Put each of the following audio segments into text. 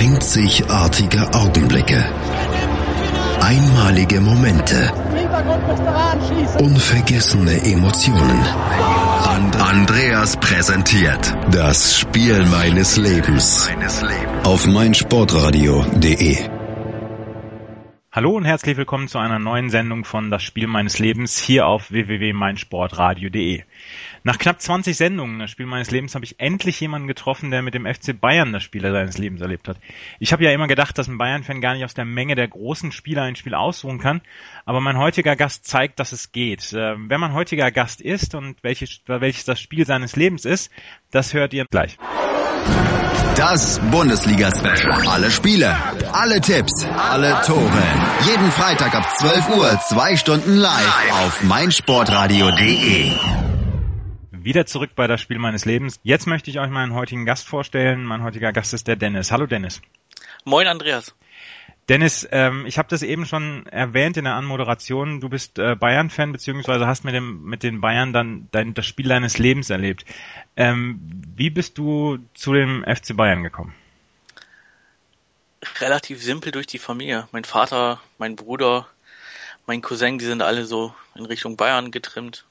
Einzigartige Augenblicke. Einmalige Momente. Unvergessene Emotionen. And Andreas präsentiert das Spiel meines Lebens auf meinsportradio.de. Hallo und herzlich willkommen zu einer neuen Sendung von Das Spiel meines Lebens hier auf www.meinsportradio.de. Nach knapp 20 Sendungen Das Spiel meines Lebens habe ich endlich jemanden getroffen, der mit dem FC Bayern das Spiel seines Lebens erlebt hat. Ich habe ja immer gedacht, dass ein Bayern-Fan gar nicht aus der Menge der großen Spieler ein Spiel aussuchen kann, aber mein heutiger Gast zeigt, dass es geht. Ähm, wer mein heutiger Gast ist und welches, welches das Spiel seines Lebens ist, das hört ihr gleich. Das Bundesliga-Special. Alle Spiele, alle Tipps, alle Tore. Jeden Freitag ab 12 Uhr, zwei Stunden live auf meinsportradio.de. Wieder zurück bei das Spiel meines Lebens. Jetzt möchte ich euch meinen heutigen Gast vorstellen. Mein heutiger Gast ist der Dennis. Hallo Dennis. Moin Andreas. Dennis, ähm, ich habe das eben schon erwähnt in der Anmoderation. Du bist äh, Bayern-Fan beziehungsweise hast mit dem mit den Bayern dann dein, das Spiel deines Lebens erlebt. Ähm, wie bist du zu dem FC Bayern gekommen? Relativ simpel durch die Familie. Mein Vater, mein Bruder, mein Cousin, die sind alle so in Richtung Bayern getrimmt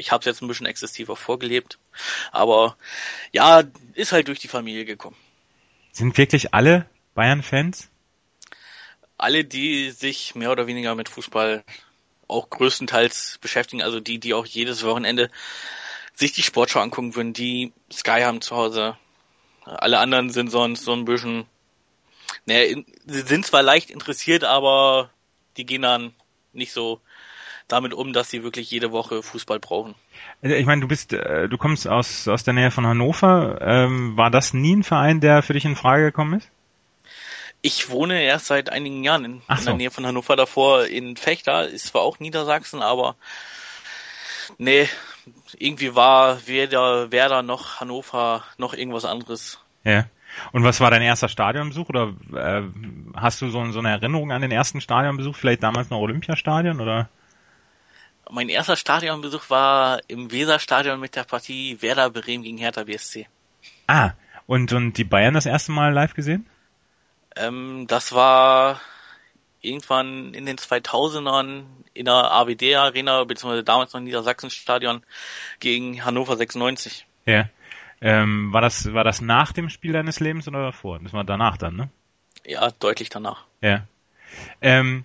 ich habe es jetzt ein bisschen exzessiver vorgelebt. Aber ja, ist halt durch die Familie gekommen. Sind wirklich alle Bayern-Fans? Alle, die sich mehr oder weniger mit Fußball auch größtenteils beschäftigen, also die, die auch jedes Wochenende sich die Sportschau angucken würden, die Sky haben zu Hause. Alle anderen sind sonst so ein bisschen, naja, sie sind zwar leicht interessiert, aber die gehen dann nicht so damit um, dass sie wirklich jede Woche Fußball brauchen. Also ich meine, du bist, äh, du kommst aus aus der Nähe von Hannover. Ähm, war das nie ein Verein, der für dich in Frage gekommen ist? Ich wohne erst seit einigen Jahren in, Ach in so. der Nähe von Hannover davor in Fechter, ist zwar auch Niedersachsen, aber nee, irgendwie war weder Werder noch Hannover noch irgendwas anderes. Ja. Und was war dein erster Stadionbesuch oder äh, hast du so, so eine Erinnerung an den ersten Stadionbesuch? Vielleicht damals noch Olympiastadion oder? Mein erster Stadionbesuch war im Weserstadion mit der Partie Werder Bremen gegen Hertha BSC. Ah, und, und die Bayern das erste Mal live gesehen? Ähm, das war irgendwann in den 2000ern in der AWD Arena, beziehungsweise damals noch Niedersachsenstadion gegen Hannover 96. Ja. Ähm, war das, war das nach dem Spiel deines Lebens oder davor? Das war danach dann, ne? Ja, deutlich danach. Ja. Ähm,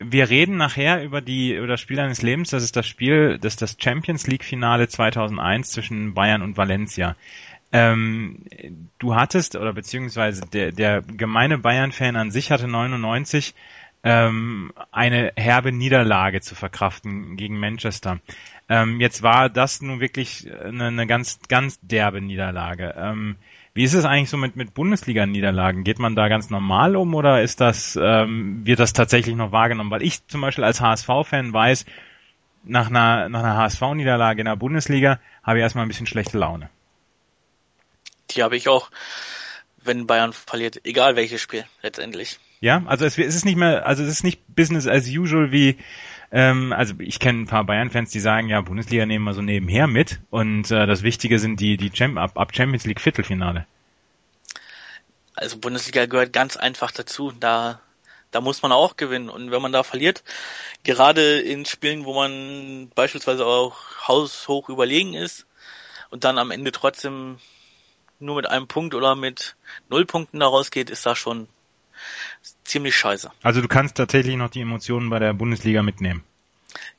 wir reden nachher über die über das Spiel deines Lebens. Das ist das Spiel, das ist das Champions League Finale 2001 zwischen Bayern und Valencia. Ähm, du hattest oder beziehungsweise der der gemeine Bayern-Fan an sich hatte 99 ähm, eine herbe Niederlage zu verkraften gegen Manchester. Ähm, jetzt war das nun wirklich eine, eine ganz ganz derbe Niederlage. Ähm, wie ist es eigentlich so mit, mit Bundesliga-Niederlagen? Geht man da ganz normal um oder ist das, ähm, wird das tatsächlich noch wahrgenommen? Weil ich zum Beispiel als HSV-Fan weiß, nach einer, nach einer HSV-Niederlage in der Bundesliga habe ich erstmal ein bisschen schlechte Laune. Die habe ich auch, wenn Bayern verliert, egal welches Spiel letztendlich. Ja, also es, es ist nicht mehr, also es ist nicht Business as usual wie, ähm, also ich kenne ein paar Bayern-Fans, die sagen, ja, Bundesliga nehmen wir so nebenher mit und äh, das Wichtige sind die, die Champ ab, ab Champions League Viertelfinale. Also Bundesliga gehört ganz einfach dazu. Da, da muss man auch gewinnen. Und wenn man da verliert, gerade in Spielen, wo man beispielsweise auch haushoch überlegen ist und dann am Ende trotzdem nur mit einem Punkt oder mit null Punkten da rausgeht, ist das schon ziemlich scheiße. Also du kannst tatsächlich noch die Emotionen bei der Bundesliga mitnehmen.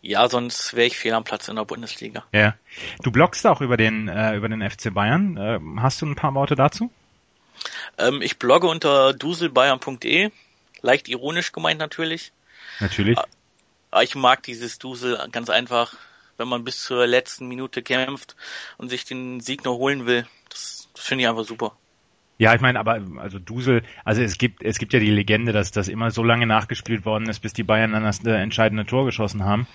Ja, sonst wäre ich fehl am Platz in der Bundesliga. Ja. Du bloggst auch über den äh, über den FC Bayern. Äh, hast du ein paar Worte dazu? Ähm, ich blogge unter duselbayern.de, leicht ironisch gemeint natürlich. Natürlich. Aber ich mag dieses Dusel ganz einfach, wenn man bis zur letzten Minute kämpft und sich den Sieg noch holen will. Das, das finde ich einfach super. Ja, ich meine, aber also Dusel, also es gibt es gibt ja die Legende, dass das immer so lange nachgespielt worden ist, bis die Bayern dann das äh, entscheidende Tor geschossen haben.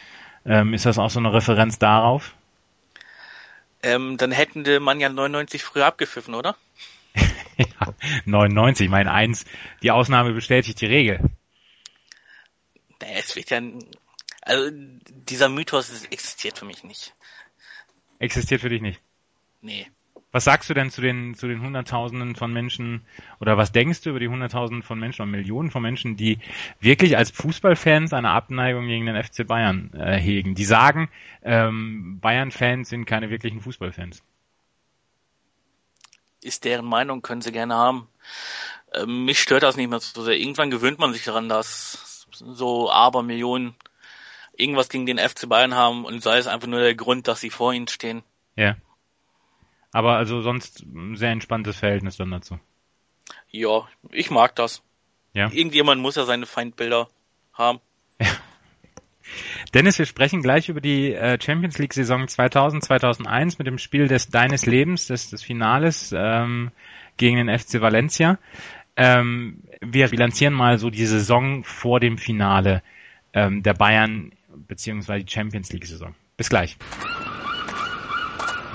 Ähm, ist das auch so eine Referenz darauf? Ähm, dann hätten die man ja 99 früher abgepfiffen, oder? ja, 99, mein eins, die Ausnahme bestätigt die Regel. Es wird ja, also dieser Mythos existiert für mich nicht. Existiert für dich nicht? Nee. Was sagst du denn zu den, zu den Hunderttausenden von Menschen oder was denkst du über die Hunderttausenden von Menschen oder Millionen von Menschen, die wirklich als Fußballfans eine Abneigung gegen den FC Bayern äh, hegen? Die sagen, ähm, Bayern-Fans sind keine wirklichen Fußballfans. Ist deren Meinung, können sie gerne haben. Ähm, mich stört das nicht mehr so sehr. Irgendwann gewöhnt man sich daran, dass so Abermillionen irgendwas gegen den FC Bayern haben und sei es einfach nur der Grund, dass sie vor ihnen stehen. Ja. Aber also sonst ein sehr entspanntes Verhältnis dann dazu. Ja, ich mag das. Ja. Irgendjemand muss ja seine Feindbilder haben. Ja. Dennis, wir sprechen gleich über die äh, Champions League Saison 2000, 2001 mit dem Spiel des deines Lebens, des, des Finales ähm, gegen den FC Valencia. Ähm, wir bilanzieren mal so die Saison vor dem Finale ähm, der Bayern beziehungsweise die Champions League Saison. Bis gleich.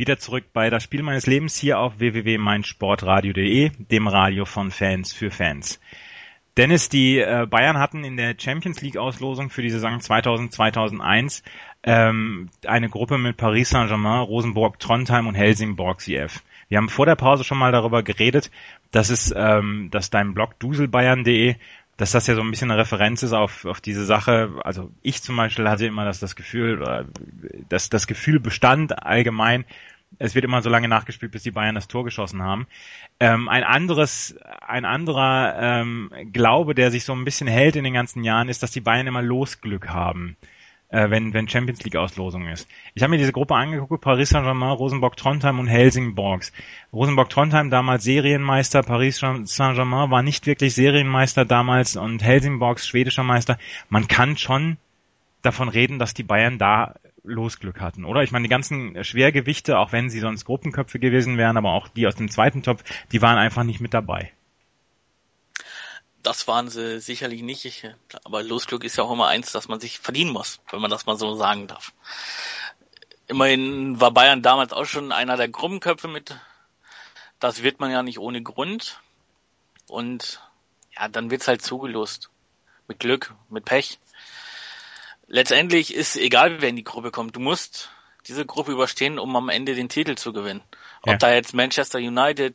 wieder zurück bei das Spiel meines Lebens hier auf www.meinsportradio.de, dem Radio von Fans für Fans. Dennis, die äh, Bayern hatten in der Champions League Auslosung für die Saison 2000-2001 ähm, eine Gruppe mit Paris Saint-Germain, Rosenborg, Trondheim und Helsingborg CF. Wir haben vor der Pause schon mal darüber geredet, dass es, ähm, dass dein Blog duselbayern.de dass das ja so ein bisschen eine Referenz ist auf, auf diese Sache. Also ich zum Beispiel hatte immer das, das Gefühl, dass das Gefühl bestand allgemein, es wird immer so lange nachgespielt, bis die Bayern das Tor geschossen haben. Ähm, ein anderes, ein anderer ähm, Glaube, der sich so ein bisschen hält in den ganzen Jahren, ist, dass die Bayern immer Losglück haben äh, wenn, wenn Champions League Auslosung ist. Ich habe mir diese Gruppe angeguckt, Paris Saint-Germain, Rosenborg Trondheim und Helsingborgs. Rosenborg Trondheim damals Serienmeister, Paris Saint-Germain war nicht wirklich Serienmeister damals und Helsingborgs schwedischer Meister. Man kann schon davon reden, dass die Bayern da Losglück hatten, oder? Ich meine, die ganzen Schwergewichte, auch wenn sie sonst Gruppenköpfe gewesen wären, aber auch die aus dem zweiten Topf, die waren einfach nicht mit dabei das waren sie sicherlich nicht. Aber Losglück ist ja auch immer eins, dass man sich verdienen muss, wenn man das mal so sagen darf. Immerhin war Bayern damals auch schon einer der Gruppenköpfe mit. Das wird man ja nicht ohne Grund. Und ja, dann wird's halt zugelost. Mit Glück, mit Pech. Letztendlich ist egal, wer in die Gruppe kommt. Du musst diese Gruppe überstehen, um am Ende den Titel zu gewinnen. Ob ja. da jetzt Manchester United,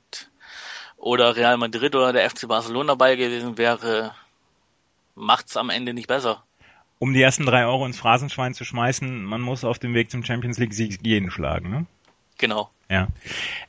oder Real Madrid oder der FC Barcelona dabei gewesen wäre, macht's am Ende nicht besser. Um die ersten drei Euro ins Phrasenschwein zu schmeißen, man muss auf dem Weg zum Champions League Sieg jeden schlagen, ne? Genau. Ja.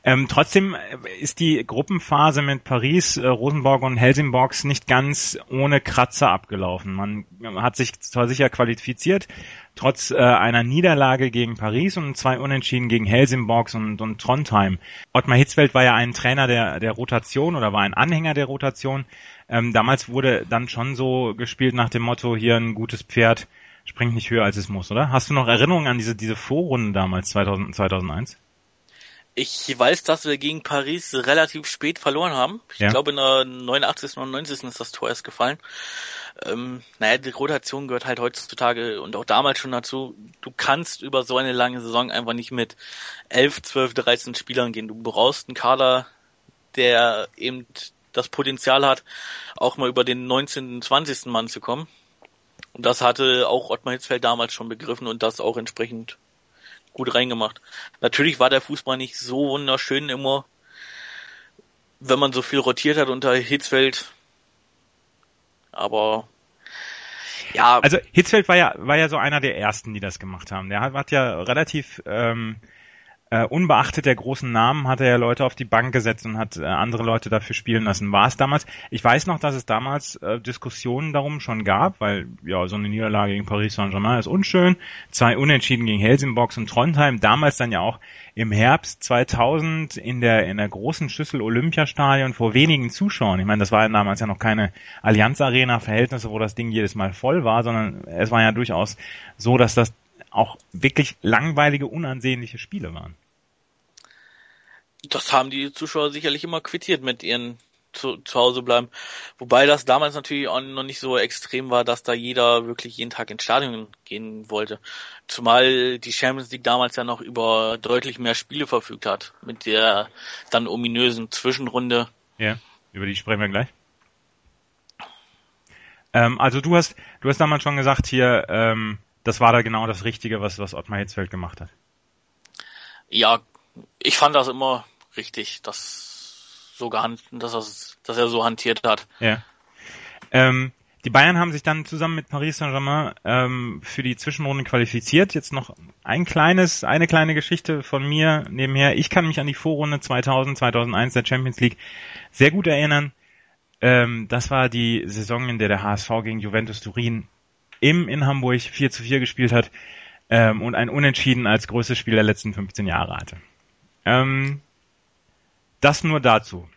Ähm, trotzdem ist die Gruppenphase mit Paris, äh, Rosenborg und Helsingborgs nicht ganz ohne Kratzer abgelaufen. Man hat sich zwar sicher qualifiziert, trotz äh, einer Niederlage gegen Paris und zwei Unentschieden gegen Helsingborgs und, und Trondheim. Ottmar Hitzfeld war ja ein Trainer der, der Rotation oder war ein Anhänger der Rotation. Ähm, damals wurde dann schon so gespielt nach dem Motto, hier ein gutes Pferd springt nicht höher als es muss, oder? Hast du noch Erinnerungen an diese, diese Vorrunden damals, 2000, 2001? Ich weiß, dass wir gegen Paris relativ spät verloren haben. Ich ja. glaube, in der 89. und 90. ist das Tor erst gefallen. Ähm, naja, die Rotation gehört halt heutzutage und auch damals schon dazu. Du kannst über so eine lange Saison einfach nicht mit 11, 12, 13 Spielern gehen. Du brauchst einen Kader, der eben das Potenzial hat, auch mal über den 19., 20. Mann zu kommen. Und das hatte auch Ottmar Hitzfeld damals schon begriffen und das auch entsprechend gut reingemacht. Natürlich war der Fußball nicht so wunderschön immer, wenn man so viel rotiert hat unter Hitzfeld. Aber ja. Also Hitzfeld war ja war ja so einer der ersten, die das gemacht haben. Der hat, hat ja relativ ähm, äh, unbeachtet der großen Namen hat er ja Leute auf die Bank gesetzt und hat äh, andere Leute dafür spielen lassen. War es damals? Ich weiß noch, dass es damals äh, Diskussionen darum schon gab, weil ja so eine Niederlage gegen Paris Saint-Germain ist unschön. Zwei Unentschieden gegen Helsingborgs und Trondheim. Damals dann ja auch im Herbst 2000 in der in der großen Schüssel Olympiastadion vor wenigen Zuschauern. Ich meine, das war ja damals ja noch keine Allianz Arena Verhältnisse, wo das Ding jedes Mal voll war, sondern es war ja durchaus so, dass das auch wirklich langweilige, unansehnliche Spiele waren. Das haben die Zuschauer sicherlich immer quittiert mit ihren zu, zu Hause bleiben. Wobei das damals natürlich auch noch nicht so extrem war, dass da jeder wirklich jeden Tag ins Stadion gehen wollte. Zumal die Champions League damals ja noch über deutlich mehr Spiele verfügt hat. Mit der dann ominösen Zwischenrunde. Ja, über die sprechen wir gleich. Ähm, also du hast, du hast damals schon gesagt hier, ähm, das war da genau das Richtige, was, was Ottmar Hitzfeld gemacht hat. Ja, ich fand das immer richtig, dass so gehandelt, dass, das, dass er so hantiert hat. Ja. Ähm, die Bayern haben sich dann zusammen mit Paris Saint-Germain ähm, für die Zwischenrunde qualifiziert. Jetzt noch ein kleines, eine kleine Geschichte von mir nebenher. Ich kann mich an die Vorrunde 2000, 2001 der Champions League sehr gut erinnern. Ähm, das war die Saison, in der der HSV gegen Juventus Turin im in Hamburg 4 zu 4 gespielt hat ähm, und ein Unentschieden als größtes Spiel der letzten 15 Jahre hatte. Ähm, das nur dazu.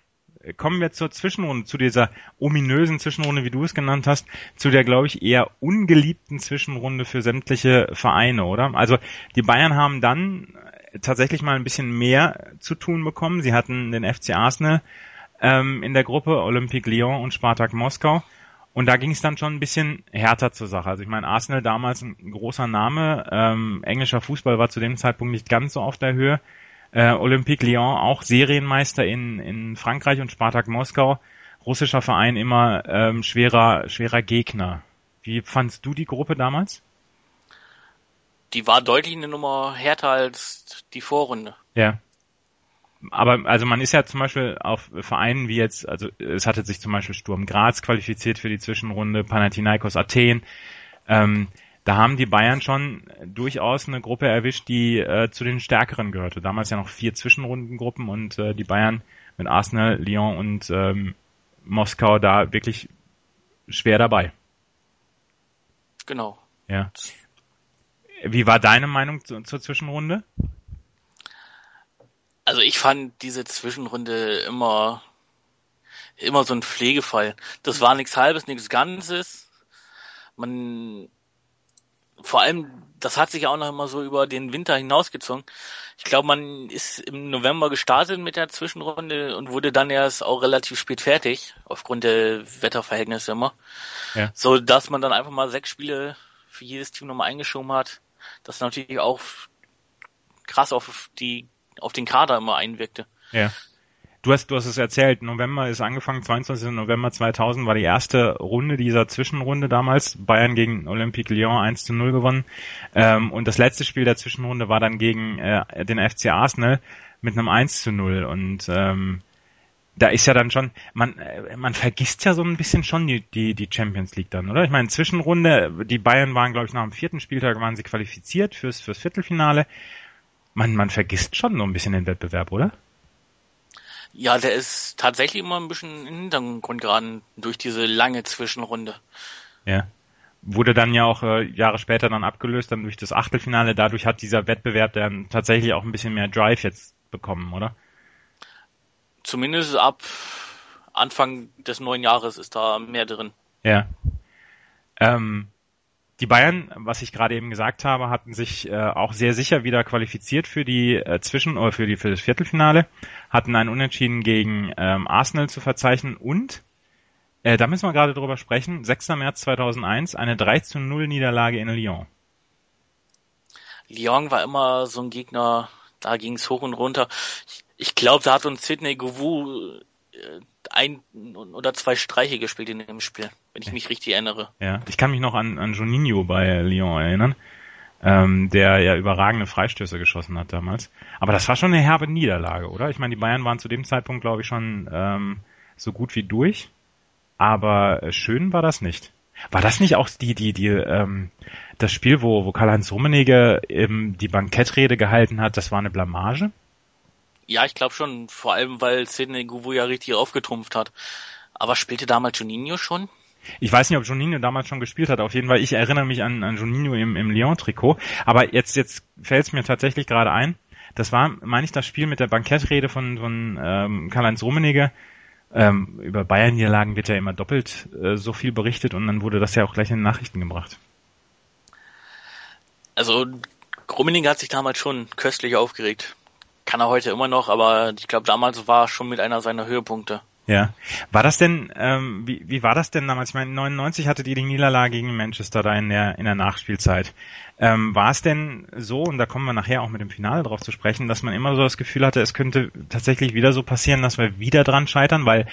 Kommen wir zur Zwischenrunde, zu dieser ominösen Zwischenrunde, wie du es genannt hast, zu der, glaube ich, eher ungeliebten Zwischenrunde für sämtliche Vereine, oder? Also die Bayern haben dann tatsächlich mal ein bisschen mehr zu tun bekommen. Sie hatten den FC Arsenal ähm, in der Gruppe, Olympique Lyon und Spartak Moskau. Und da ging es dann schon ein bisschen härter zur Sache. Also ich meine, Arsenal damals ein großer Name, ähm, englischer Fußball war zu dem Zeitpunkt nicht ganz so auf der Höhe. Äh, Olympique Lyon auch Serienmeister in, in Frankreich und Spartak Moskau, russischer Verein immer ähm, schwerer, schwerer Gegner. Wie fandst du die Gruppe damals? Die war deutlich eine Nummer härter als die Vorrunde. Ja aber also man ist ja zum Beispiel auf Vereinen wie jetzt, also es hatte sich zum Beispiel Sturm Graz qualifiziert für die Zwischenrunde, Panathinaikos Athen. Ähm, da haben die Bayern schon durchaus eine Gruppe erwischt, die äh, zu den stärkeren gehörte. Damals ja noch vier Zwischenrundengruppen und äh, die Bayern mit Arsenal, Lyon und ähm, Moskau da wirklich schwer dabei. Genau. Ja. Wie war deine Meinung zu, zur Zwischenrunde? Also ich fand diese Zwischenrunde immer immer so ein Pflegefall. Das war nichts Halbes, nichts Ganzes. Man vor allem, das hat sich auch noch immer so über den Winter hinausgezogen. Ich glaube, man ist im November gestartet mit der Zwischenrunde und wurde dann erst auch relativ spät fertig, aufgrund der Wetterverhältnisse immer. Ja. So dass man dann einfach mal sechs Spiele für jedes Team nochmal eingeschoben hat. Das natürlich auch krass auf die auf den Kader immer einwirkte. Ja. Du hast, du hast es erzählt, November ist angefangen, 22. November 2000 war die erste Runde dieser Zwischenrunde damals. Bayern gegen Olympique Lyon 1 zu 0 gewonnen. Ähm, und das letzte Spiel der Zwischenrunde war dann gegen äh, den FC Arsenal mit einem 1 zu 0. Und ähm, da ist ja dann schon, man, äh, man vergisst ja so ein bisschen schon die, die, die Champions League dann, oder? Ich meine, Zwischenrunde, die Bayern waren, glaube ich, nach dem vierten Spieltag waren sie qualifiziert fürs, fürs Viertelfinale man, man vergisst schon so ein bisschen den Wettbewerb, oder? Ja, der ist tatsächlich immer ein bisschen im Hintergrund geraten durch diese lange Zwischenrunde. Ja. Wurde dann ja auch äh, Jahre später dann abgelöst, dann durch das Achtelfinale. Dadurch hat dieser Wettbewerb dann tatsächlich auch ein bisschen mehr Drive jetzt bekommen, oder? Zumindest ab Anfang des neuen Jahres ist da mehr drin. Ja. Ähm, die Bayern, was ich gerade eben gesagt habe, hatten sich äh, auch sehr sicher wieder qualifiziert für die äh, Zwischen- oder für die für das Viertelfinale, hatten einen Unentschieden gegen ähm, Arsenal zu verzeichnen und äh, da müssen wir gerade drüber sprechen. 6. März 2001, eine 3 zu 0 Niederlage in Lyon. Lyon war immer so ein Gegner, da ging es hoch und runter. Ich, ich glaube, da hat uns Sidney Govou äh, ein oder zwei Streiche gespielt in dem Spiel, wenn ich mich richtig erinnere. Ja, ich kann mich noch an, an Juninho bei Lyon erinnern, ähm, der ja überragende Freistöße geschossen hat damals. Aber das war schon eine herbe Niederlage, oder? Ich meine, die Bayern waren zu dem Zeitpunkt, glaube ich, schon ähm, so gut wie durch. Aber schön war das nicht. War das nicht auch die, die, die, ähm, das Spiel, wo, wo Karl-Heinz Rummenigge ähm, die Bankettrede gehalten hat, das war eine Blamage? Ja, ich glaube schon, vor allem weil Sidney Guvu ja richtig aufgetrumpft hat. Aber spielte damals Juninho schon? Ich weiß nicht, ob Juninho damals schon gespielt hat. Auf jeden Fall, ich erinnere mich an, an Juninho im, im Lyon-Trikot. Aber jetzt, jetzt fällt es mir tatsächlich gerade ein. Das war, meine ich, das Spiel mit der Bankettrede von, von ähm, Karl-Heinz Rummenigge. Ähm, über Bayern-Niederlagen wird ja immer doppelt äh, so viel berichtet und dann wurde das ja auch gleich in den Nachrichten gebracht. Also Rummenigge hat sich damals schon köstlich aufgeregt kann er heute immer noch, aber ich glaube, damals war schon mit einer seiner Höhepunkte. Ja. War das denn, ähm, wie, wie war das denn damals? Ich meine, 99 hattet ihr die Niederlage gegen Manchester da in der, in der Nachspielzeit. Ähm, war es denn so, und da kommen wir nachher auch mit dem Finale drauf zu sprechen, dass man immer so das Gefühl hatte, es könnte tatsächlich wieder so passieren, dass wir wieder dran scheitern, weil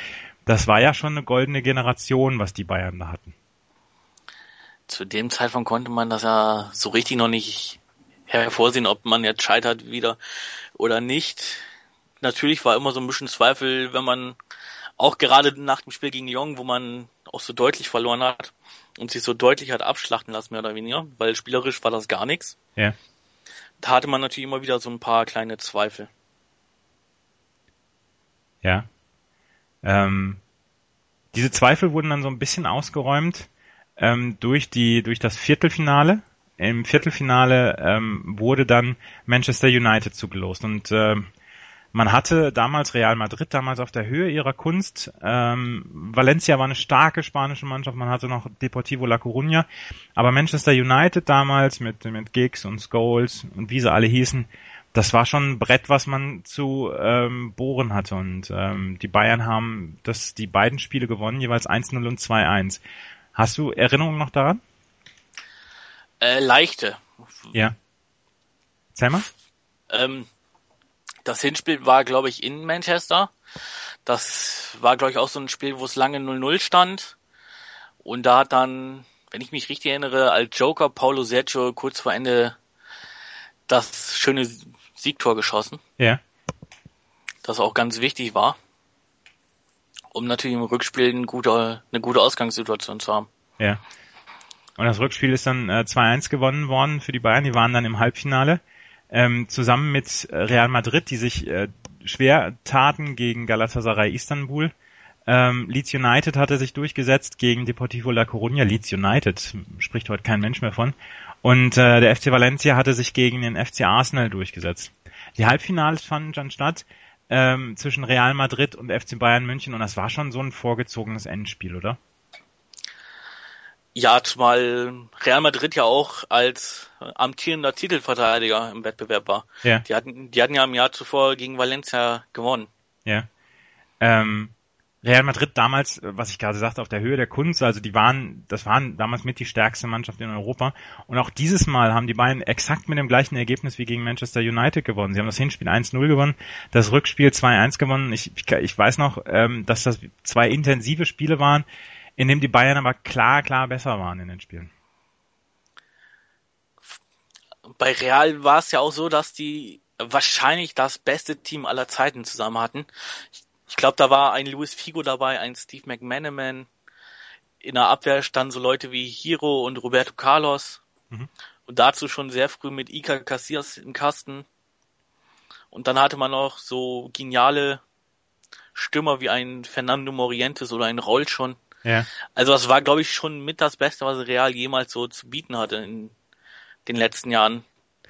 das war ja schon eine goldene Generation, was die Bayern da hatten. Zu dem Zeitpunkt konnte man das ja so richtig noch nicht hervorsehen, ob man jetzt scheitert wieder oder nicht. Natürlich war immer so ein bisschen Zweifel, wenn man auch gerade nach dem Spiel gegen Lyon, wo man auch so deutlich verloren hat und sich so deutlich hat abschlachten lassen, mehr oder weniger, weil spielerisch war das gar nichts. Ja. Da hatte man natürlich immer wieder so ein paar kleine Zweifel. Ja. Ähm, diese Zweifel wurden dann so ein bisschen ausgeräumt ähm, durch die durch das Viertelfinale. Im Viertelfinale ähm, wurde dann Manchester United zugelost und ähm, man hatte damals Real Madrid damals auf der Höhe ihrer Kunst. Ähm, Valencia war eine starke spanische Mannschaft. Man hatte noch Deportivo La Coruña. Aber Manchester United damals mit, mit Giggs und Scholes und wie sie alle hießen, das war schon ein Brett, was man zu ähm, bohren hatte. Und ähm, die Bayern haben das, die beiden Spiele gewonnen, jeweils 1-0 und 2-1. Hast du Erinnerungen noch daran? Äh, leichte. Ja. Erzähl mal. Ähm, das Hinspiel war, glaube ich, in Manchester. Das war, glaube ich, auch so ein Spiel, wo es lange 0-0 stand. Und da hat dann, wenn ich mich richtig erinnere, als Joker Paulo Sergio kurz vor Ende das schöne Siegtor geschossen. Ja. Das auch ganz wichtig war. Um natürlich im Rückspiel eine gute, eine gute Ausgangssituation zu haben. Ja. Und das Rückspiel ist dann äh, 2-1 gewonnen worden für die Bayern. Die waren dann im Halbfinale ähm, zusammen mit Real Madrid, die sich äh, schwer taten gegen Galatasaray Istanbul. Ähm, Leeds United hatte sich durchgesetzt gegen Deportivo La Coruña. Leeds United spricht heute kein Mensch mehr von. Und äh, der FC Valencia hatte sich gegen den FC Arsenal durchgesetzt. Die Halbfinals fanden dann statt ähm, zwischen Real Madrid und FC Bayern München und das war schon so ein vorgezogenes Endspiel, oder? Ja, zumal Real Madrid ja auch als amtierender Titelverteidiger im Wettbewerb war. Ja. Die hatten, die hatten ja im Jahr zuvor gegen Valencia gewonnen. Ja. Ähm, Real Madrid damals, was ich gerade sagte, auf der Höhe der Kunst, also die waren, das waren damals mit die stärkste Mannschaft in Europa. Und auch dieses Mal haben die beiden exakt mit dem gleichen Ergebnis wie gegen Manchester United gewonnen. Sie haben das Hinspiel 1-0 gewonnen, das Rückspiel 2-1 gewonnen. Ich, ich, weiß noch, ähm, dass das zwei intensive Spiele waren in dem die Bayern aber klar, klar besser waren in den Spielen. Bei Real war es ja auch so, dass die wahrscheinlich das beste Team aller Zeiten zusammen hatten. Ich, ich glaube, da war ein Luis Figo dabei, ein Steve McManaman. In der Abwehr standen so Leute wie Hiro und Roberto Carlos. Mhm. Und dazu schon sehr früh mit Iker Casillas im Kasten. Und dann hatte man noch so geniale Stürmer wie ein Fernando Morientes oder ein Roll schon. Ja. Also das war, glaube ich, schon mit das Beste, was Real jemals so zu bieten hatte in den letzten Jahren.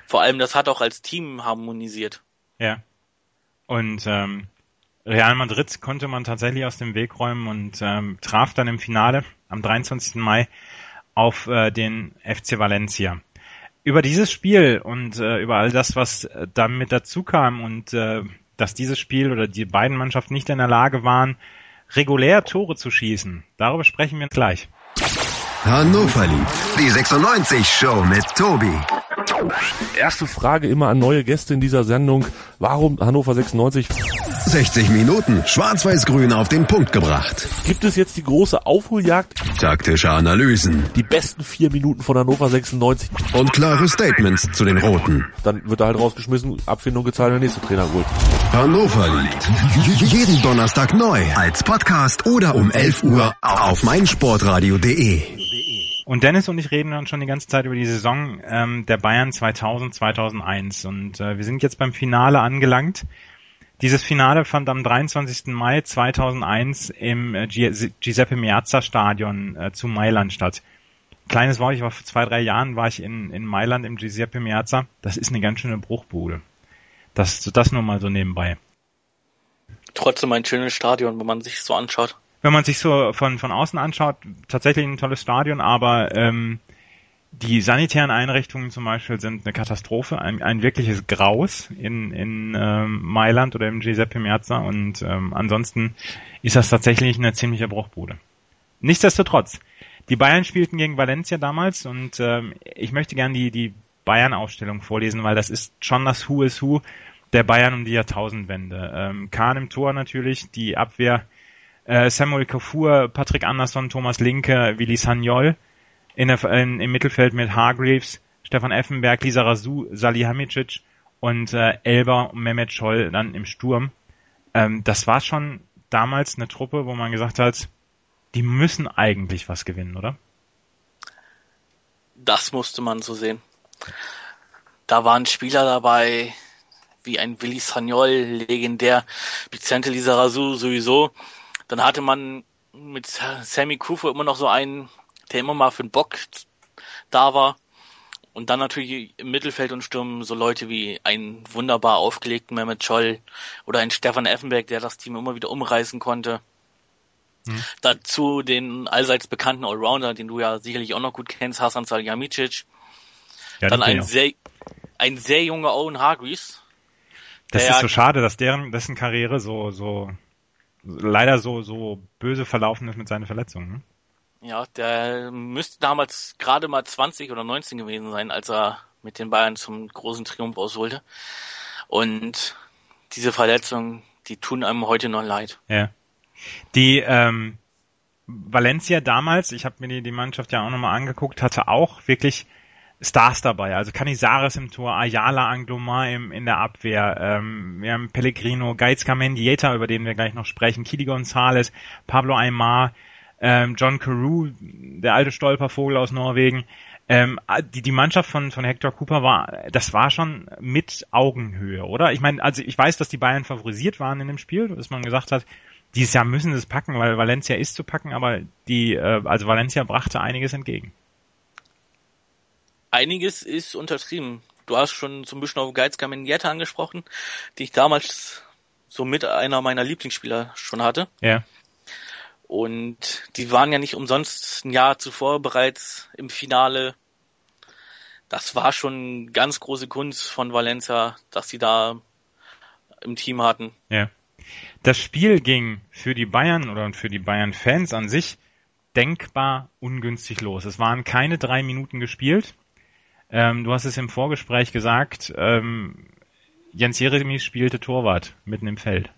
Vor allem, das hat auch als Team harmonisiert. Ja. Und ähm, Real Madrid konnte man tatsächlich aus dem Weg räumen und ähm, traf dann im Finale am 23. Mai auf äh, den FC Valencia. Über dieses Spiel und äh, über all das, was äh, damit dazu kam und äh, dass dieses Spiel oder die beiden Mannschaften nicht in der Lage waren, regulär Tore zu schießen. Darüber sprechen wir gleich. Hannover liebt die 96 Show mit Tobi. Erste Frage immer an neue Gäste in dieser Sendung. Warum Hannover 96? 60 Minuten schwarz-weiß-grün auf den Punkt gebracht. Gibt es jetzt die große Aufholjagd? Taktische Analysen. Die besten vier Minuten von Hannover 96. Und klare Statements zu den Roten. Dann wird er halt rausgeschmissen, Abfindung gezahlt, der nächste Trainer holt. Hannover liebt. Jeden Donnerstag neu. Als Podcast oder um 11 Uhr auf meinsportradio.de. Und Dennis und ich reden dann schon die ganze Zeit über die Saison ähm, der Bayern 2000, 2001. Und äh, wir sind jetzt beim Finale angelangt. Dieses Finale fand am 23. Mai 2001 im äh, Giuseppe Meazza Stadion äh, zu Mailand statt. Kleines Wort, ich war vor zwei, drei Jahren war ich in, in Mailand im Giuseppe Meazza. Das ist eine ganz schöne Bruchbude. Das, das nur mal so nebenbei. Trotzdem ein schönes Stadion, wenn man sich so anschaut. Wenn man sich so von, von außen anschaut, tatsächlich ein tolles Stadion, aber ähm, die sanitären Einrichtungen zum Beispiel sind eine Katastrophe, ein, ein wirkliches Graus in, in ähm, Mailand oder im Giuseppe Meazza und ähm, ansonsten ist das tatsächlich eine ziemliche Bruchbude. Nichtsdestotrotz, die Bayern spielten gegen Valencia damals und ähm, ich möchte gerne die, die Bayern-Aufstellung vorlesen, weil das ist schon das Who is Who der Bayern um die Jahrtausendwende. Ähm, Kahn im Tor natürlich, die Abwehr äh, Samuel Kafur, Patrick Andersson, Thomas Linke, Willi Sagnol, in der, in, im Mittelfeld mit Hargreaves, Stefan Effenberg, Lisa Rasu, Salihamidzic und äh, Elber und Mehmet Scholl dann im Sturm. Ähm, das war schon damals eine Truppe, wo man gesagt hat, die müssen eigentlich was gewinnen, oder? Das musste man so sehen. Da waren Spieler dabei, wie ein Willi Sagnol, legendär, Vicente Lizarazu sowieso. Dann hatte man mit Sammy Kufo immer noch so einen, der immer mal für den Bock da war. Und dann natürlich im Mittelfeld und Sturm so Leute wie ein wunderbar aufgelegten Mehmet Scholl oder ein Stefan Effenberg, der das Team immer wieder umreißen konnte. Mhm. Dazu den allseits bekannten Allrounder, den du ja sicherlich auch noch gut kennst, Hasan Salihamidzic. Ja, dann ein sehr, ein sehr junger Owen Hargreaves. Das ist so schade, dass deren, dessen Karriere so, so, leider so, so böse verlaufen ist mit seinen Verletzungen. Ja, der müsste damals gerade mal 20 oder 19 gewesen sein, als er mit den Bayern zum großen Triumph ausholte. Und diese Verletzungen, die tun einem heute noch leid. Ja. Die ähm, Valencia damals, ich habe mir die, die Mannschaft ja auch nochmal angeguckt, hatte auch wirklich Stars dabei. Also Canizares im Tor, Ayala Anglomar im, in der Abwehr, ähm, wir haben Pellegrino, Geizka Mendieta, über den wir gleich noch sprechen, Kili Gonzalez, Pablo Aymar, ähm, John Carew, der alte Stolpervogel aus Norwegen. Ähm, die, die Mannschaft von, von Hector Cooper war, das war schon mit Augenhöhe, oder? Ich meine, also ich weiß, dass die Bayern favorisiert waren in dem Spiel, dass man gesagt hat, dieses Jahr müssen sie es packen, weil Valencia ist zu packen, aber die, äh, also Valencia brachte einiges entgegen. Einiges ist untertrieben. Du hast schon zum Beispiel auf Geizka Mendieta angesprochen, die ich damals so mit einer meiner Lieblingsspieler schon hatte. Ja. Und die waren ja nicht umsonst ein Jahr zuvor bereits im Finale. Das war schon ganz große Kunst von Valencia, dass sie da im Team hatten. Ja. Das Spiel ging für die Bayern oder für die Bayern-Fans an sich denkbar ungünstig los. Es waren keine drei Minuten gespielt. Ähm, du hast es im Vorgespräch gesagt, ähm, Jens Jeremies spielte Torwart mitten im Feld.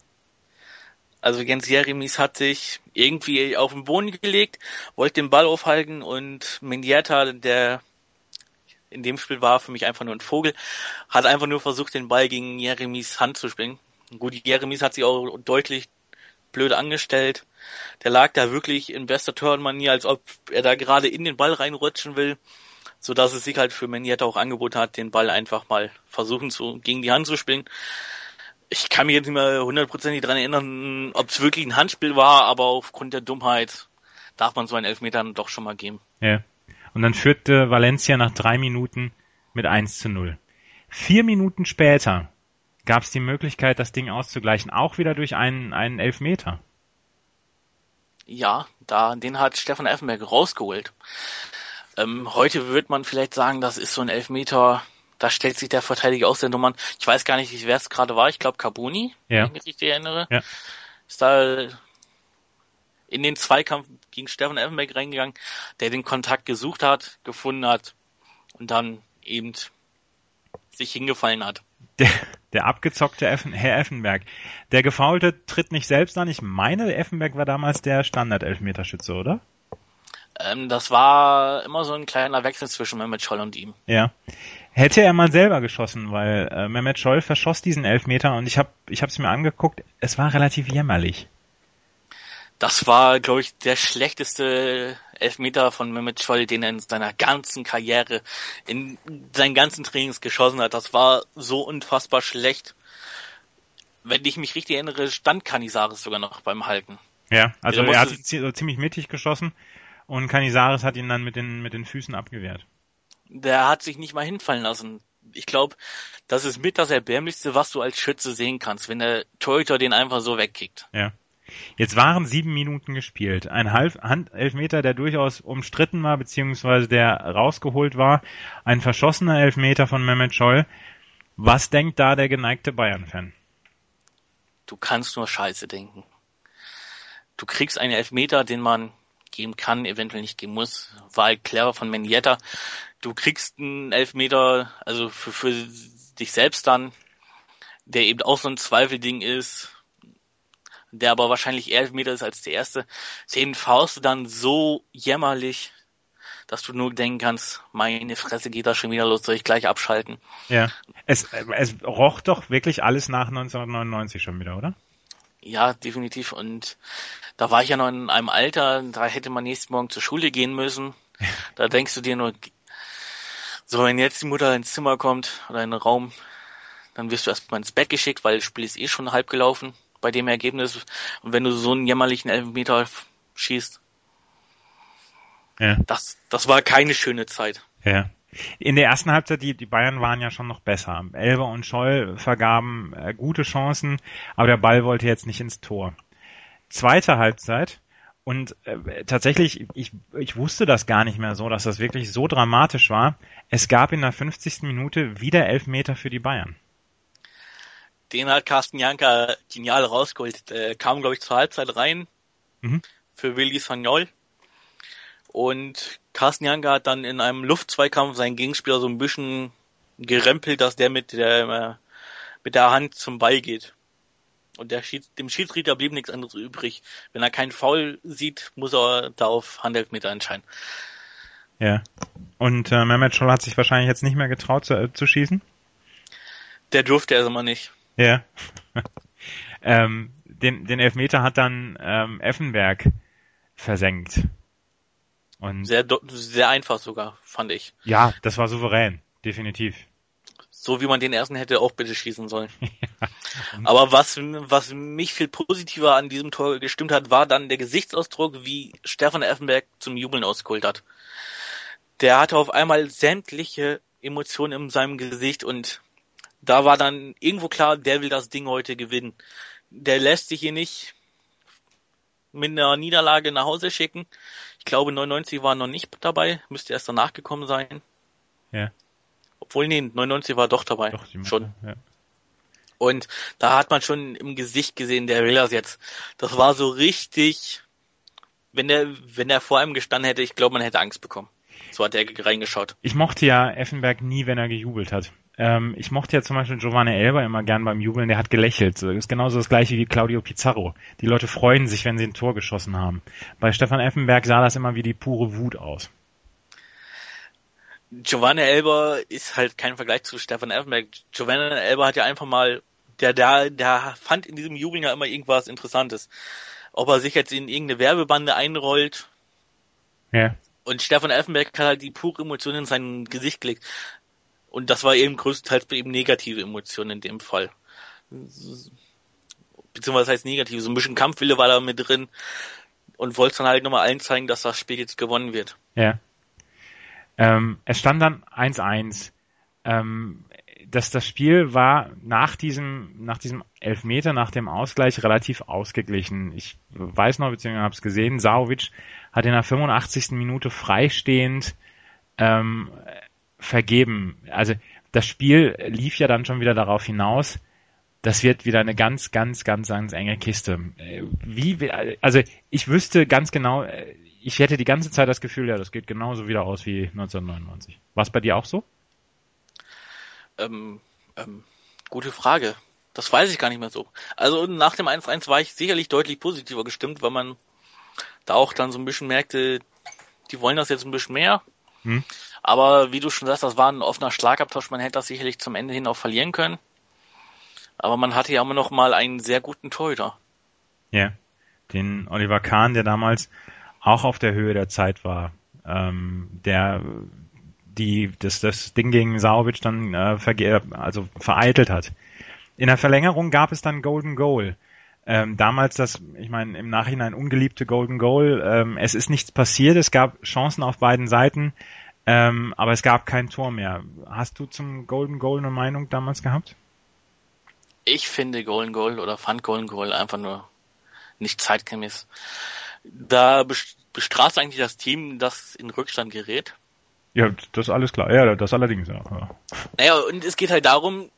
Also Jens Jeremies hat sich irgendwie auf den Boden gelegt, wollte den Ball aufhalten und Mendieta, der in dem Spiel war für mich einfach nur ein Vogel, hat einfach nur versucht, den Ball gegen Jeremies Hand zu springen. Gut, Jeremies hat sich auch deutlich blöd angestellt. Der lag da wirklich in bester Turnmanier, als ob er da gerade in den Ball reinrutschen will, so dass es sich halt für Mendieta auch angeboten hat, den Ball einfach mal versuchen zu, gegen die Hand zu spielen ich kann mich jetzt nicht mehr hundertprozentig dran erinnern, ob es wirklich ein Handspiel war, aber aufgrund der Dummheit darf man so einen Elfmeter dann doch schon mal geben. Ja. Und dann führte Valencia nach drei Minuten mit 1 zu 0. Vier Minuten später gab es die Möglichkeit, das Ding auszugleichen, auch wieder durch einen, einen Elfmeter. Ja, da, den hat Stefan Effenberg rausgeholt. Ähm, heute wird man vielleicht sagen, das ist so ein Elfmeter, da stellt sich der Verteidiger aus der Nummern. Ich weiß gar nicht, wer es gerade war. Ich glaube Carboni, ja. wenn ich mich richtig erinnere. Ja. Ist da in den Zweikampf gegen Stefan Effenberg reingegangen, der den Kontakt gesucht hat, gefunden hat und dann eben sich hingefallen hat. Der, der abgezockte Effen, Herr Effenberg. Der Gefaulte tritt nicht selbst an. Ich meine, Effenberg war damals der Standard-Elfmeterschütze, oder? Ähm, das war immer so ein kleiner Wechsel zwischen Mehmet Scholl und ihm. Ja. Hätte er mal selber geschossen, weil äh, Mehmet Scholl verschoss diesen Elfmeter und ich habe ich es mir angeguckt, es war relativ jämmerlich. Das war, glaube ich, der schlechteste Elfmeter von Mehmet Scholl, den er in seiner ganzen Karriere, in seinen ganzen Trainings geschossen hat. Das war so unfassbar schlecht. Wenn ich mich richtig erinnere, stand Canizares sogar noch beim Halten. Ja, also er hat ziemlich mittig geschossen und Canizares hat ihn dann mit den, mit den Füßen abgewehrt der hat sich nicht mal hinfallen lassen. Ich glaube, das ist mit das Erbärmlichste, was du als Schütze sehen kannst, wenn der Torhüter den einfach so wegkickt. Ja. Jetzt waren sieben Minuten gespielt. Ein Halb Handelfmeter, der durchaus umstritten war, beziehungsweise der rausgeholt war. Ein verschossener Elfmeter von Mehmet Scholl. Was denkt da der geneigte Bayern-Fan? Du kannst nur Scheiße denken. Du kriegst einen Elfmeter, den man geben kann, eventuell nicht geben muss. War halt clever von Mendieta. Du kriegst einen Elfmeter, also für, für dich selbst dann, der eben auch so ein Zweifelding ist, der aber wahrscheinlich eher Elfmeter ist als der erste. Den faust du dann so jämmerlich, dass du nur denken kannst, meine Fresse geht da schon wieder los, soll ich gleich abschalten. Ja. Es, es roch doch wirklich alles nach 1999 schon wieder, oder? Ja, definitiv. Und da war ich ja noch in einem Alter, da hätte man nächsten Morgen zur Schule gehen müssen. Da denkst du dir nur, so, wenn jetzt die Mutter ins Zimmer kommt oder in den Raum, dann wirst du erstmal ins Bett geschickt, weil das Spiel ist eh schon halb gelaufen bei dem Ergebnis. Und wenn du so einen jämmerlichen Elfmeter schießt, ja. das, das war keine schöne Zeit. Ja. In der ersten Halbzeit, die, die Bayern waren ja schon noch besser. Elber und Scholl vergaben äh, gute Chancen, aber der Ball wollte jetzt nicht ins Tor. Zweite Halbzeit, und äh, tatsächlich, ich, ich wusste das gar nicht mehr so, dass das wirklich so dramatisch war. Es gab in der 50. Minute wieder Elfmeter für die Bayern. Den hat Carsten Janka genial rausgeholt. Äh, kam, glaube ich, zur Halbzeit rein Mhm. für Willi Sagnol. Und Carsten Janka hat dann in einem Luftzweikampf seinen Gegenspieler so ein bisschen gerempelt, dass der mit der, äh, mit der Hand zum Ball geht. Und der Schieds dem Schiedsrichter blieb nichts anderes übrig. Wenn er keinen Foul sieht, muss er da auf Handelfmeter entscheiden. Ja. Und äh, Mehmet Scholl hat sich wahrscheinlich jetzt nicht mehr getraut zu, äh, zu schießen? Der durfte er immer nicht. Ja. ähm, den, den Elfmeter hat dann ähm, Effenberg versenkt. Und Sehr, sehr einfach sogar, fand ich. ja, das war souverän, definitiv. So wie man den ersten hätte auch bitte schießen sollen. Aber was, was mich viel positiver an diesem Tor gestimmt hat, war dann der Gesichtsausdruck, wie Stefan Effenberg zum Jubeln ausgeholt hat. Der hatte auf einmal sämtliche Emotionen in seinem Gesicht und da war dann irgendwo klar, der will das Ding heute gewinnen. Der lässt sich hier nicht mit einer Niederlage nach Hause schicken. Ich glaube, 99 war noch nicht dabei, müsste erst danach gekommen sein. Ja. Obwohl, nee, 99 war doch dabei. Doch, die schon. Ja. Und da hat man schon im Gesicht gesehen, der will das jetzt. Das war so richtig, wenn der, wenn der vor einem gestanden hätte, ich glaube, man hätte Angst bekommen. So hat er reingeschaut. Ich mochte ja Effenberg nie, wenn er gejubelt hat. Ähm, ich mochte ja zum Beispiel Giovanni Elber immer gern beim Jubeln, der hat gelächelt. Das ist genauso das gleiche wie Claudio Pizarro. Die Leute freuen sich, wenn sie ein Tor geschossen haben. Bei Stefan Effenberg sah das immer wie die pure Wut aus. Giovanni Elber ist halt kein Vergleich zu Stefan Effenberg. Giovanni Elber hat ja einfach mal, der, der, der fand in diesem Jubeln ja immer irgendwas Interessantes. Ob er sich jetzt in irgendeine Werbebande einrollt, Ja. Und Stefan Effenberg hat halt die pure Emotion in sein Gesicht gelegt. Und das war eben größtenteils ihm negative Emotionen in dem Fall. Beziehungsweise heißt negativ. So ein bisschen Kampfwille war da mit drin und wollte dann halt nochmal allen zeigen, dass das Spiel jetzt gewonnen wird. Ja. Ähm, es stand dann 1-1. Ähm, dass das Spiel war nach diesem, nach diesem Elfmeter, nach dem Ausgleich relativ ausgeglichen. Ich weiß noch, beziehungsweise habe es gesehen, Saovic hat in der 85. Minute freistehend ähm, vergeben. Also das Spiel lief ja dann schon wieder darauf hinaus, das wird wieder eine ganz, ganz, ganz, ganz enge Kiste. Äh, Wie, also ich wüsste ganz genau, äh, ich hätte die ganze Zeit das Gefühl, ja, das geht genauso wieder aus wie 1999. War es bei dir auch so? Ähm, ähm, gute Frage. Das weiß ich gar nicht mehr so. Also nach dem 1-1 war ich sicherlich deutlich positiver gestimmt, weil man da auch dann so ein bisschen merkte, die wollen das jetzt ein bisschen mehr. Hm. Aber wie du schon sagst, das war ein offener Schlagabtausch. Man hätte das sicherlich zum Ende hin auch verlieren können. Aber man hatte ja immer noch mal einen sehr guten Torhüter. Ja. Den Oliver Kahn, der damals auch auf der Höhe der Zeit war. Ähm, der die das, das Ding gegen Saubic dann äh, verge also vereitelt hat. In der Verlängerung gab es dann Golden Goal. Ähm, damals das, ich meine, im Nachhinein ungeliebte Golden Goal. Ähm, es ist nichts passiert, es gab Chancen auf beiden Seiten, ähm, aber es gab kein Tor mehr. Hast du zum Golden Goal eine Meinung damals gehabt? Ich finde Golden Goal oder fand Golden Goal einfach nur nicht zeitgemäß. Da bestraft eigentlich das Team, das in Rückstand gerät. Ja, das ist alles klar. Ja, das allerdings, ja. Naja, und es geht halt darum,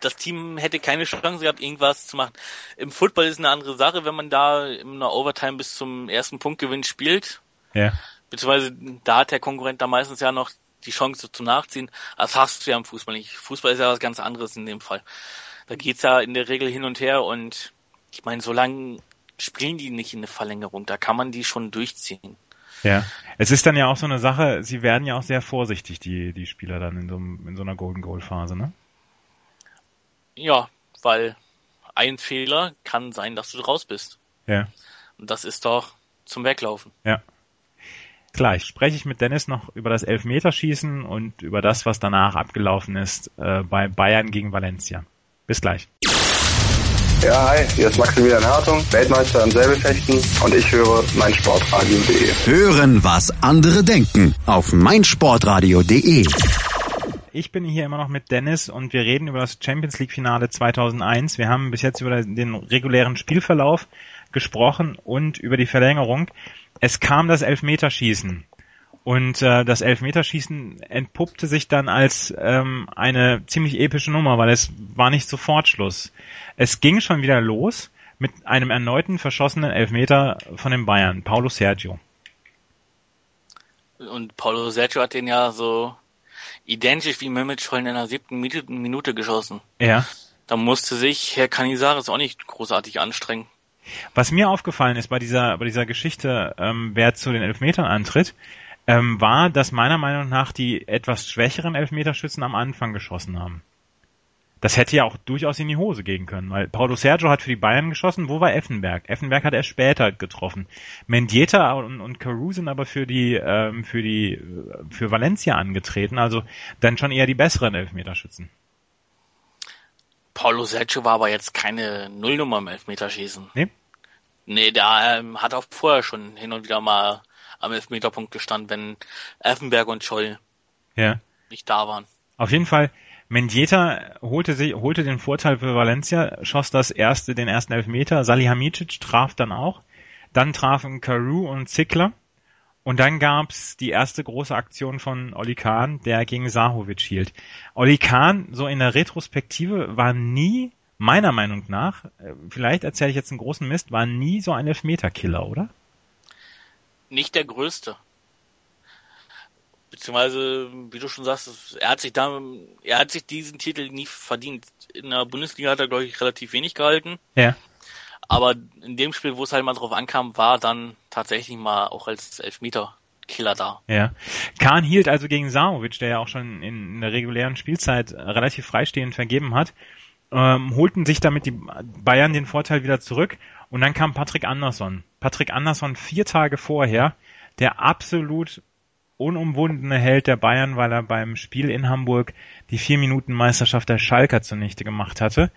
das Team hätte keine Chance gehabt, irgendwas zu machen. Im Football ist eine andere Sache, wenn man da in einer Overtime bis zum ersten Punktgewinn spielt. Ja. Beziehungsweise da hat der Konkurrent da meistens ja noch die Chance zu nachziehen. Das hast du ja im Fußball nicht. Fußball ist ja was ganz anderes in dem Fall. Da geht's ja in der Regel hin und her und ich meine, solange spielen die nicht in eine Verlängerung, da kann man die schon durchziehen. Ja, es ist dann ja auch so eine Sache, sie werden ja auch sehr vorsichtig, die, die Spieler dann in so, in so einer Golden Goal Phase, ne? Ja, weil ein Fehler kann sein, dass du raus bist. Ja. Und das ist doch zum Weglaufen. Ja. Gleich spreche ich mit Dennis noch über das Elfmeterschießen und über das, was danach abgelaufen ist äh, bei Bayern gegen Valencia. Bis gleich. Ja, hi, hier ist Maximilian Hartung, Weltmeister im Säbelfechten und ich höre meinsportradio.de. Hören, was andere denken auf meinsportradio.de. Ich bin hier immer noch mit Dennis und wir reden über das Champions League Finale 2001. Wir haben bis jetzt über den regulären Spielverlauf gesprochen und über die Verlängerung. Es kam das Elfmeterschießen. Und äh, das Elfmeterschießen entpuppte sich dann als ähm, eine ziemlich epische Nummer, weil es war nicht sofort Schluss. Es ging schon wieder los mit einem erneuten verschossenen Elfmeter von den Bayern, Paulo Sergio. Und Paulo Sergio hat den ja so identisch wie Mehmet Scholl in der siebten Minute geschossen. Ja. Da musste sich Herr Canizares auch nicht großartig anstrengen. Was mir aufgefallen ist bei dieser, bei dieser Geschichte, ähm, wer zu den Elfmetern antritt, ähm, war, dass meiner Meinung nach die etwas schwächeren Elfmeterschützen am Anfang geschossen haben. Das hätte ja auch durchaus in die Hose gehen können, weil Paulo Sergio hat für die Bayern geschossen. Wo war Effenberg? Effenberg hat erst später getroffen. Mendieta und, und Carew sind aber für die ähm, für die für Valencia angetreten, also dann schon eher die besseren Elfmeterschützen. Paulo Sergio war aber jetzt keine Nullnummer im Elfmeterschießen. Nee? Nee, der ähm, hat auch vorher schon hin und wieder mal am Elfmeterpunkt gestanden, wenn Effenberg und Scholl ja. nicht da waren. Auf jeden Fall Mendieta holte, sich, holte den Vorteil für Valencia, schoss das erste, den ersten Elfmeter. Salihamidzic traf dann auch. Dann trafen Carew und Zickler. Und dann gab's die erste große Aktion von Oli Kahn, der gegen Sahovic hielt. Oli Kahn, so in der Retrospektive, war nie, meiner Meinung nach, äh, vielleicht erzähle ich jetzt einen großen Mist, war nie so ein Elfmeterkiller, oder? Nicht der größte beziehungsweise, wie du schon sagst, er hat sich da, er hat sich diesen Titel nie verdient. In der Bundesliga hat er, glaube ich, relativ wenig gehalten. Ja. Aber in dem Spiel, wo es halt mal drauf ankam, war dann tatsächlich mal auch als Elfmeter-Killer da. Ja. Kahn hielt also gegen Samovic, der ja auch schon in, in der regulären Spielzeit relativ freistehend vergeben hat, ähm, holten sich damit die Bayern den Vorteil wieder zurück und dann kam Patrick Andersson. Patrick Andersson vier Tage vorher, der absolut unumwundene Held der Bayern, weil er beim Spiel in Hamburg die vier Minuten Meisterschaft der Schalker zunichte gemacht hatte,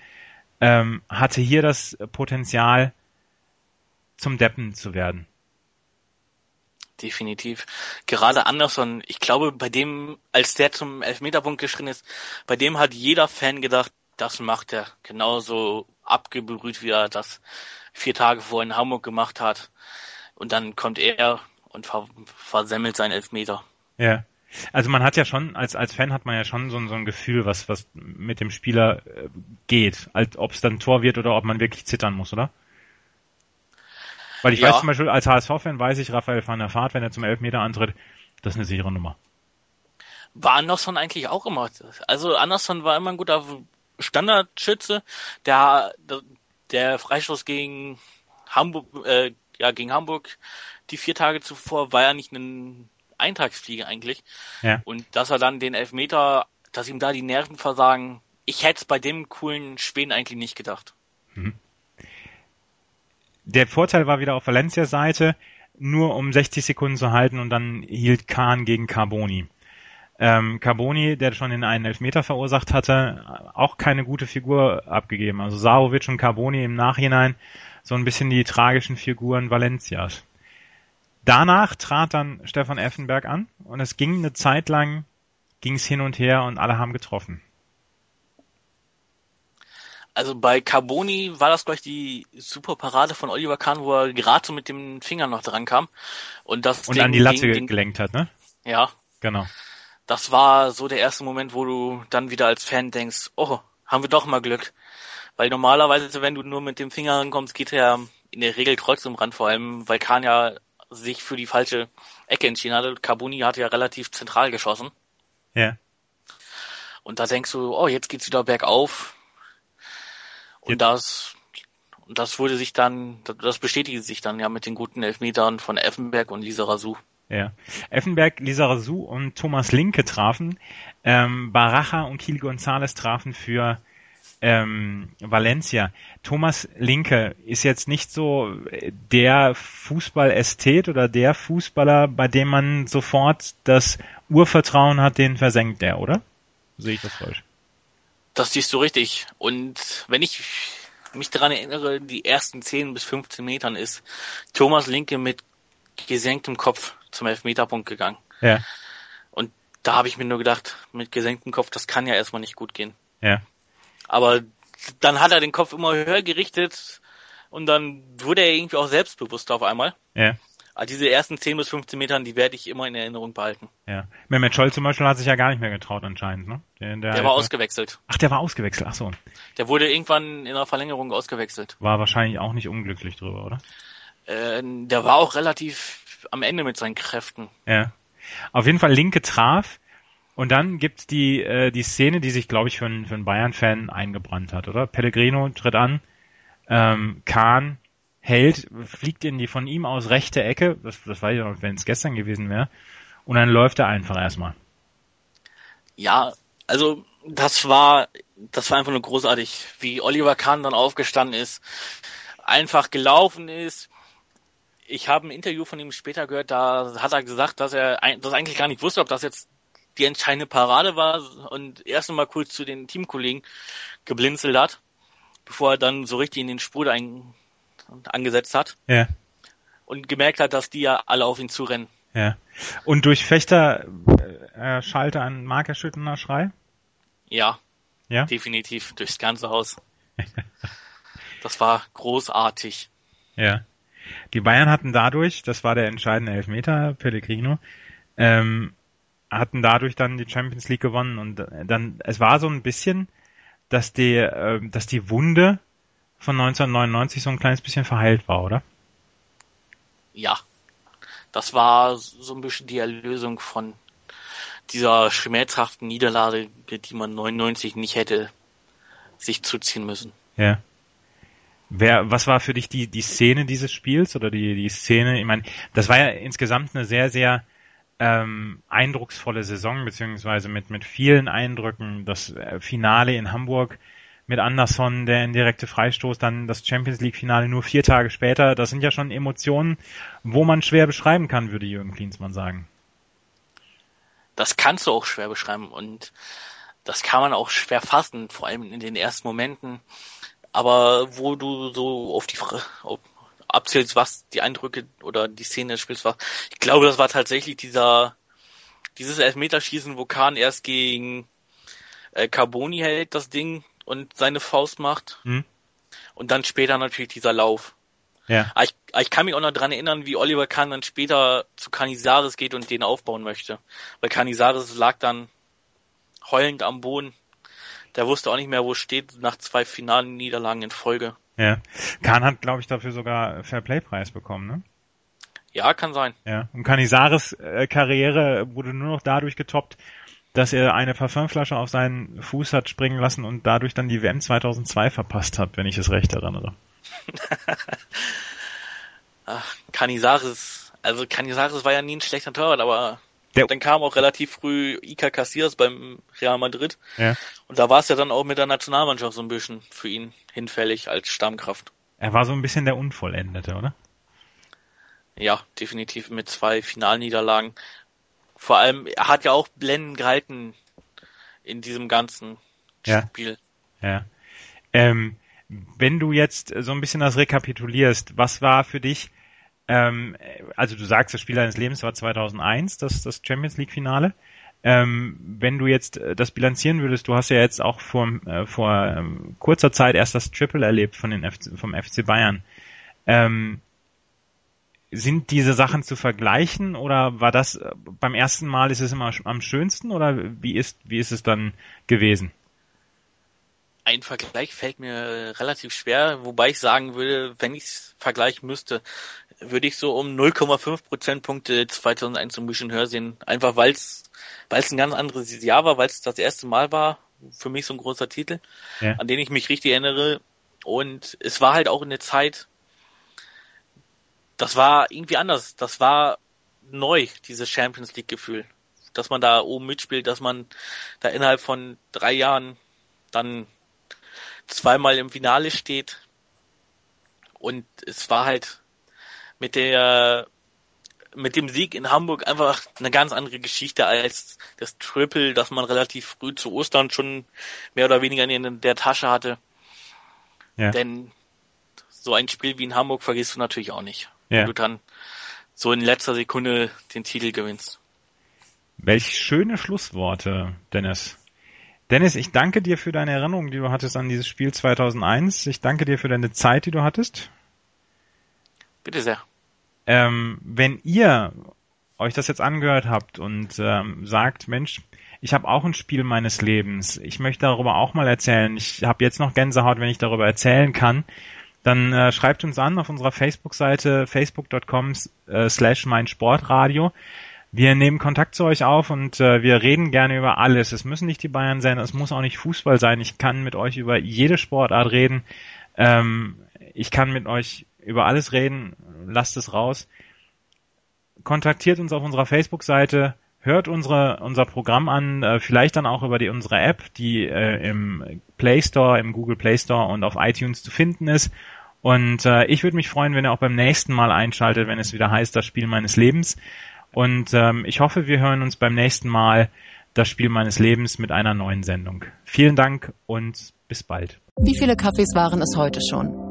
ähm, hatte hier das Potenzial, zum Deppen zu werden. Definitiv. Gerade Anderson, ich glaube, bei dem, als der zum Elfmeterpunkt geschrien ist, bei dem hat jeder Fan gedacht, das macht er genauso abgebrüht, wie er das vier Tage vorher in Hamburg gemacht hat. Und dann kommt er und ver versemmelt seinen Elfmeter. Ja. Also man hat ja schon, als, als Fan hat man ja schon so, so ein Gefühl, was, was mit dem Spieler äh, geht. Als, ob es dann Tor wird oder ob man wirklich zittern muss, oder? Weil ich ja. weiß zum Beispiel, als HSV-Fan weiß ich, Raphael van der Vaart, wenn er zum Elfmeter antritt, das ist eine sichere Nummer. War Anderson eigentlich auch immer. Also Anderson war immer ein guter Standardschütze. Der, der Freistoß gegen Hamburg, äh, ja, gegen Hamburg die vier Tage zuvor war ja nicht ein Eintagsfliege eigentlich. Ja. Und dass er dann den Elfmeter, dass ihm da die Nerven versagen, ich hätte es bei dem coolen Schweden eigentlich nicht gedacht. Mhm. Der Vorteil war wieder auf Valencia Seite, nur um 60 Sekunden zu halten und dann hielt Kahn gegen Carboni. Ähm, Carboni, der schon in einen Elfmeter verursacht hatte, auch keine gute Figur abgegeben. Also Sarovic und Carboni im Nachhinein so ein bisschen die tragischen Figuren Valencias. Danach trat dann Stefan Effenberg an und es ging eine Zeit lang, ging es hin und her und alle haben getroffen. Also bei Carboni war das gleich die super Parade von Oliver Kahn, wo er gerade so mit dem Finger noch dran kam. Und das Und Ding an die Latte den- gelenkt hat, ne? Ja, Genau. das war so der erste Moment, wo du dann wieder als Fan denkst, oh, haben wir doch mal Glück. Weil normalerweise, wenn du nur mit dem Finger rankommst, geht er in der Regel kreuz um Rand, vor allem, weil Kahn ja sich für die falsche Ecke entschieden hatte. Carboni hatte ja relativ zentral geschossen. Ja. Und da denkst du, oh, jetzt geht's wieder bergauf. Und Jetzt- das, und das wurde sich dann, das bestätigte sich dann ja mit den guten Elfmetern von Effenberg und Lisa Razou. Ja. Effenberg, Lisa Razou und Thomas Linke trafen. Ähm, Baraja und Kiel González trafen für ähm, Valencia. Thomas Linke ist jetzt nicht so der Fußballästhet oder der Fußballer, bei dem man sofort das Urvertrauen hat, den versenkt der, oder? Sehe ich das falsch? Das siehst du richtig. Und wenn ich mich daran erinnere, die ersten 10 bis 15 Metern ist Thomas Linke mit gesenktem Kopf zum Elfmeterpunkt gegangen. Ja, Und da habe ich mir nur gedacht, mit gesenktem Kopf, das kann ja erstmal nicht gut gehen. ja, Aber dann hat er den Kopf immer höher gerichtet und dann wurde er irgendwie auch selbstbewusster auf einmal. ja. Aber diese ersten 10 bis 15 Metern, die werde ich immer in Erinnerung behalten. Ja. Mehmet Scholl zum Beispiel hat sich ja gar nicht mehr getraut anscheinend, ne? Der, Der war ausgewechselt. Ach, der war ausgewechselt, ach so. Der wurde irgendwann in der Verlängerung ausgewechselt. War wahrscheinlich auch nicht unglücklich drüber, oder? Äh, der war auch relativ am Ende mit seinen Kräften. Ja. Auf jeden Fall Linke traf. Und dann gibt's die, äh, die Szene, die sich, glaube ich, für einen, für einen Bayern-Fan eingebrannt hat, oder? Pellegrino tritt an, ähm, Kahn hält, fliegt in die von ihm aus rechte Ecke, das, das weiß ich noch, wenn es gestern gewesen wäre, und dann läuft er einfach erstmal. Ja, also das war, das war einfach nur großartig, wie Oliver Kahn dann aufgestanden ist, einfach gelaufen ist. Ich habe ein Interview von ihm später gehört, da hat er gesagt, dass er das eigentlich gar nicht wusste, ob das jetzt die entscheidende Parade war und erst einmal kurz zu den Teamkollegen geblinzelt hat, bevor er dann so richtig in den Spur ein, angesetzt hat Ja. und gemerkt hat, dass die ja alle auf ihn zurennen. Ja. Und durch Fechter äh, schallte ein markerschütternder Schrei. Ja, Ja. definitiv durchs ganze Haus. Das war großartig. Ja. Die Bayern hatten dadurch, das war der entscheidende Elfmeter, Pellegrino, ähm, hatten dadurch dann die Champions League gewonnen und äh, dann, es war so ein bisschen, dass die, äh, dass die Wunde von 1999 so ein kleines bisschen verheilt war, oder? Ja, das war so ein bisschen die Erlösung von dieser schmerzhaften Niederlage, die man 99 nicht hätte sich zuziehen müssen. Ja. Wer, was war für dich die, die Szene dieses Spiels oder die, die Szene? Ich meine, das war ja insgesamt eine sehr, sehr ähm, eindrucksvolle Saison, beziehungsweise mit, mit vielen Eindrücken. Das äh, Finale in Hamburg mit Anderson, der indirekte Freistoß, dann das Champions League Finale nur vier Tage später. Das sind ja schon Emotionen, wo man schwer beschreiben kann, würde Jürgen Klinsmann sagen. Das kannst du auch schwer beschreiben und das kann man auch schwer fassen, vor allem in den ersten Momenten. Aber wo du so auf die Abzählst, was die Eindrücke oder die Szene des Spiels war, ich glaube, das war tatsächlich dieser dieses Elfmeterschießen, wo Kahn erst gegen äh, Carboni hält, das Ding und seine Faust macht. Hm? Und dann später natürlich dieser Lauf. Ja. Aber ich, aber ich kann mich auch noch dran erinnern, wie Oliver Kahn dann später zu Canizares geht und den aufbauen möchte. Weil Canizares lag dann heulend am Boden. Der wusste auch nicht mehr, wo es steht, nach zwei finalen Niederlagen in Folge. Ja. Kahn hat, glaube ich, dafür sogar Fairplay-Preis bekommen, ne? Ja, kann sein. Ja. Und Canizares äh, Karriere wurde nur noch dadurch getoppt, dass er eine Parfümflasche auf seinen Fuß hat springen lassen und dadurch dann die WM 2002 verpasst hat, wenn ich es recht erinnere. Ach, Canizares, also Canizares war ja nie ein schlechter Torwart, aber Der- dann kam auch relativ früh Iker Casillas beim Real Madrid. Ja. Und da war es ja dann auch mit der Nationalmannschaft so ein bisschen für ihn hinfällig als Stammkraft. Er war so ein bisschen der Unvollendete, oder? Ja, definitiv mit zwei Finalniederlagen. Vor allem, er hat ja auch blendend gehalten in diesem ganzen Ja. Spiel. Ja. Ähm, wenn du jetzt so ein bisschen das rekapitulierst, was war für dich, ähm, also du sagst, das Spiel deines Lebens war 2001, das, das Champions League Finale. Ähm, wenn du jetzt äh, das bilanzieren würdest, du hast ja jetzt auch vor, äh, vor ähm, kurzer Zeit erst das Triple erlebt von den FC, vom FC Bayern. Ähm, sind diese Sachen zu vergleichen oder war das äh, beim ersten Mal ist es immer am schönsten oder wie ist wie ist es dann gewesen? Ein Vergleich fällt mir relativ schwer, wobei ich sagen würde, wenn ich es vergleichen müsste, würde ich so um 0,5 Prozentpunkte 2001 ein bisschen höher sehen. Einfach weil es weil es ein ganz anderes Jahr war, weil es das erste Mal war, für mich so ein großer Titel, ja. an den ich mich richtig erinnere. Und es war halt auch in der Zeit, das war irgendwie anders. Das war neu, dieses Champions League Gefühl. Dass man da oben mitspielt, dass man da innerhalb von drei Jahren dann zweimal im Finale steht. Und es war halt mit der mit dem Sieg in Hamburg einfach eine ganz andere Geschichte als das Triple, das man relativ früh zu Ostern schon mehr oder weniger in der Tasche hatte. Ja. Denn so ein Spiel wie in Hamburg vergisst du natürlich auch nicht. Ja. Wenn du dann so in letzter Sekunde den Titel gewinnst. Welch schöne Schlussworte, Dennis. Dennis, ich danke dir für deine Erinnerung, die du hattest an dieses Spiel 2001. Ich danke dir für deine Zeit, die du hattest. Bitte sehr. Ähm, wenn ihr euch das jetzt angehört habt und ähm, sagt, Mensch, ich habe auch ein Spiel meines Lebens, ich möchte darüber auch mal erzählen, ich habe jetzt noch Gänsehaut, wenn ich darüber erzählen kann, dann äh, schreibt uns an auf unserer Facebook-Seite facebook.com äh, slash mein Sportradio. Wir nehmen Kontakt zu euch auf und äh, wir reden gerne über alles. Es müssen nicht die Bayern sein, es muss auch nicht Fußball sein. Ich kann mit euch über jede Sportart reden. Ähm, ich kann mit euch über alles reden, lasst es raus. Kontaktiert uns auf unserer Facebook-Seite, hört unsere, unser Programm an, äh, vielleicht dann auch über die, unsere App, die äh, im Play Store, im Google Play Store und auf iTunes zu finden ist. Und äh, ich würde mich freuen, wenn ihr auch beim nächsten Mal einschaltet, wenn es wieder heißt, das Spiel meines Lebens. Und ähm, ich hoffe, wir hören uns beim nächsten Mal das Spiel meines Lebens mit einer neuen Sendung. Vielen Dank und bis bald. Wie viele Kaffees waren es heute schon?